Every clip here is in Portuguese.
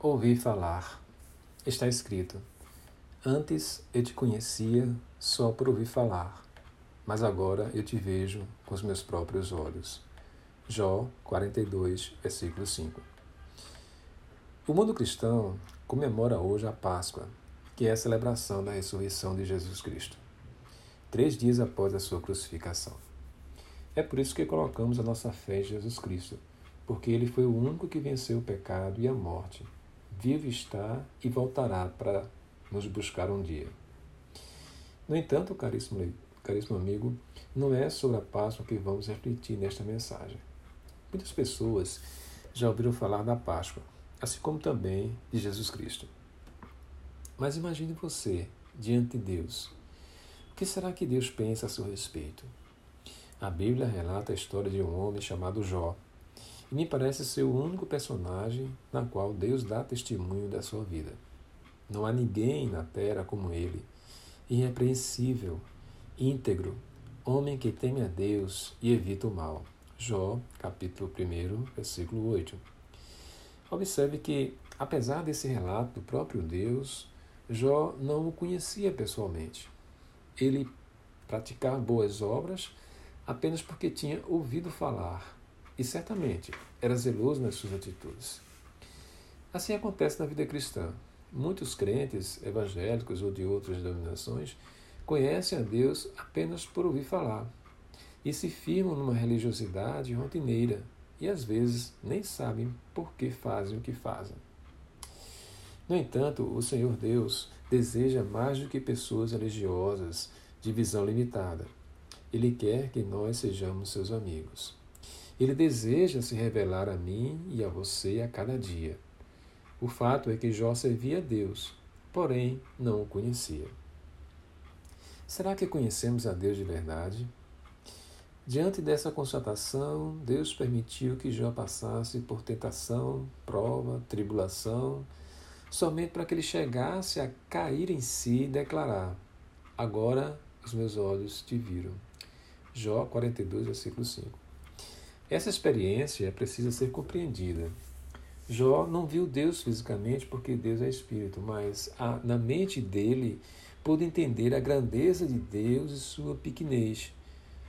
ouvi falar. Está escrito: Antes eu te conhecia só por ouvir falar, mas agora eu te vejo com os meus próprios olhos. Jó 42, versículo 5. O mundo cristão comemora hoje a Páscoa, que é a celebração da ressurreição de Jesus Cristo, três dias após a sua crucificação. É por isso que colocamos a nossa fé em Jesus Cristo, porque ele foi o único que venceu o pecado e a morte. Vivo está e voltará para nos buscar um dia. No entanto, caríssimo, caríssimo amigo, não é sobre a Páscoa que vamos refletir nesta mensagem. Muitas pessoas já ouviram falar da Páscoa, assim como também de Jesus Cristo. Mas imagine você diante de Deus. O que será que Deus pensa a seu respeito? A Bíblia relata a história de um homem chamado Jó, e me parece ser o único personagem na qual Deus dá testemunho da sua vida. Não há ninguém na terra como ele, irrepreensível, íntegro, homem que teme a Deus e evita o mal. Jó, capítulo 1, versículo 8. Observe que, apesar desse relato do próprio Deus, Jó não o conhecia pessoalmente. Ele praticava boas obras apenas porque tinha ouvido falar e certamente era zeloso nas suas atitudes. Assim acontece na vida cristã. Muitos crentes evangélicos ou de outras denominações conhecem a Deus apenas por ouvir falar e se firmam numa religiosidade rotineira e às vezes nem sabem por que fazem o que fazem. No entanto, o Senhor Deus deseja mais do que pessoas religiosas de visão limitada. Ele quer que nós sejamos seus amigos. Ele deseja se revelar a mim e a você a cada dia. O fato é que Jó servia a Deus, porém não o conhecia. Será que conhecemos a Deus de verdade? Diante dessa constatação, Deus permitiu que Jó passasse por tentação, prova, tribulação, somente para que ele chegasse a cair em si e declarar: Agora os meus olhos te viram. Jó 42, versículo 5. Essa experiência precisa ser compreendida. Jó não viu Deus fisicamente porque Deus é espírito, mas a, na mente dele pôde entender a grandeza de Deus e sua pequenez.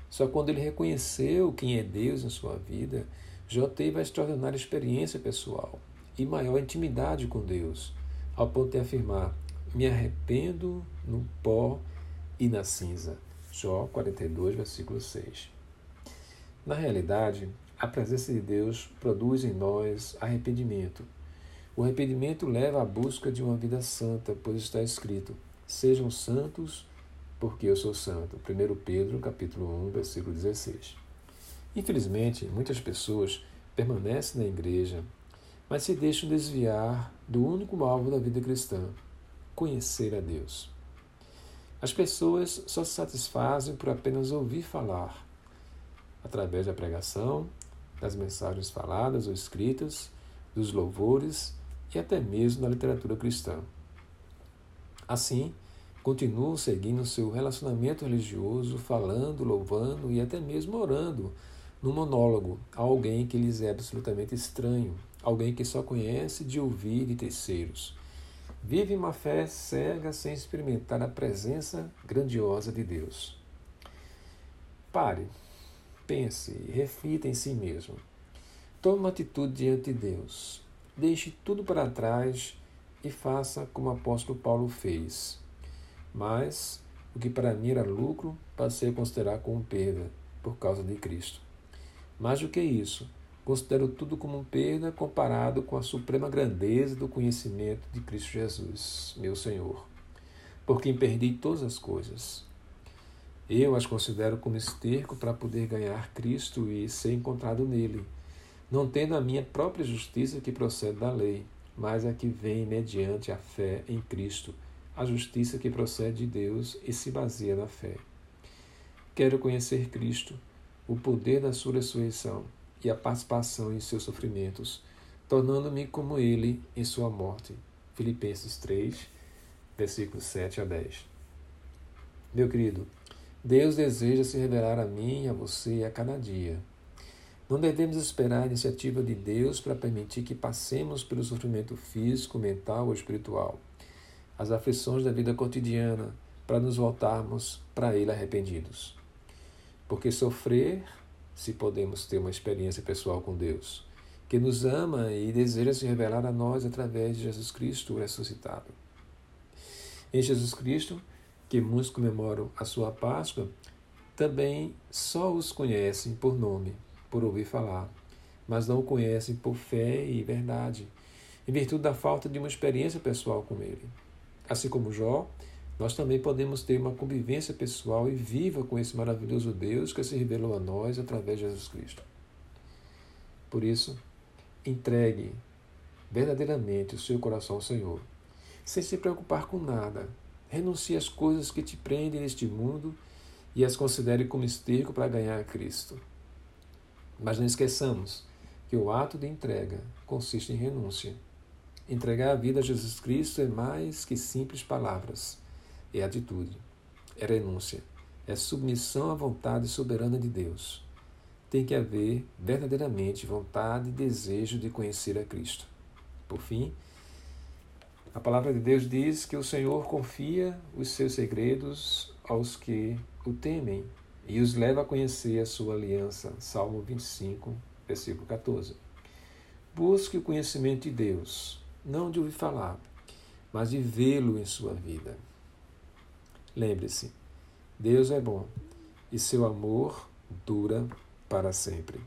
Só quando ele reconheceu quem é Deus em sua vida, Jó teve a extraordinária experiência pessoal e maior intimidade com Deus, ao ponto de afirmar: Me arrependo no pó e na cinza. Jó 42, versículo 6. Na realidade, a presença de Deus produz em nós arrependimento. O arrependimento leva à busca de uma vida santa, pois está escrito: Sejam santos, porque eu sou santo. 1 Pedro, capítulo 1, versículo 16. Infelizmente, muitas pessoas permanecem na igreja, mas se deixam desviar do único alvo da vida cristã: conhecer a Deus. As pessoas só se satisfazem por apenas ouvir falar, através da pregação, das mensagens faladas ou escritas, dos louvores e até mesmo da literatura cristã. Assim, continuam seguindo seu relacionamento religioso, falando, louvando e até mesmo orando no monólogo a alguém que lhes é absolutamente estranho, alguém que só conhece de ouvir de terceiros Vive uma fé cega sem experimentar a presença grandiosa de Deus. Pare, pense reflita em si mesmo. Tome uma atitude diante de Deus. Deixe tudo para trás e faça como o apóstolo Paulo fez. Mas o que para mim era lucro, passei a considerar como perda por causa de Cristo. Mais do que isso, Considero tudo como perda comparado com a suprema grandeza do conhecimento de Cristo Jesus, meu Senhor, por quem perdi todas as coisas. Eu as considero como esterco para poder ganhar Cristo e ser encontrado nele, não tendo a minha própria justiça que procede da lei, mas a que vem mediante a fé em Cristo, a justiça que procede de Deus e se baseia na fé. Quero conhecer Cristo, o poder da sua ressurreição e a participação em seus sofrimentos, tornando-me como ele em sua morte. Filipenses 3, versículos 7 a 10. Meu querido, Deus deseja se revelar a mim, a você a cada dia. Não devemos esperar a iniciativa de Deus para permitir que passemos pelo sofrimento físico, mental ou espiritual, as aflições da vida cotidiana, para nos voltarmos para Ele arrependidos. Porque sofrer, se podemos ter uma experiência pessoal com Deus, que nos ama e deseja se revelar a nós através de Jesus Cristo ressuscitado. Em Jesus Cristo, que muitos comemoram a sua Páscoa, também só os conhecem por nome, por ouvir falar, mas não o conhecem por fé e verdade, em virtude da falta de uma experiência pessoal com ele. Assim como Jó, nós também podemos ter uma convivência pessoal e viva com esse maravilhoso Deus que se revelou a nós através de Jesus Cristo. Por isso, entregue verdadeiramente o seu coração ao Senhor, sem se preocupar com nada. Renuncie às coisas que te prendem neste mundo e as considere como esterco para ganhar a Cristo. Mas não esqueçamos que o ato de entrega consiste em renúncia. Entregar a vida a Jesus Cristo é mais que simples palavras, é atitude, é renúncia, é submissão à vontade soberana de Deus. Tem que haver verdadeiramente vontade e desejo de conhecer a Cristo. Por fim, a palavra de Deus diz que o Senhor confia os seus segredos aos que o temem e os leva a conhecer a sua aliança. Salmo 25, versículo 14. Busque o conhecimento de Deus, não de ouvir falar, mas de vê-lo em sua vida. Lembre-se, Deus é bom e seu amor dura para sempre.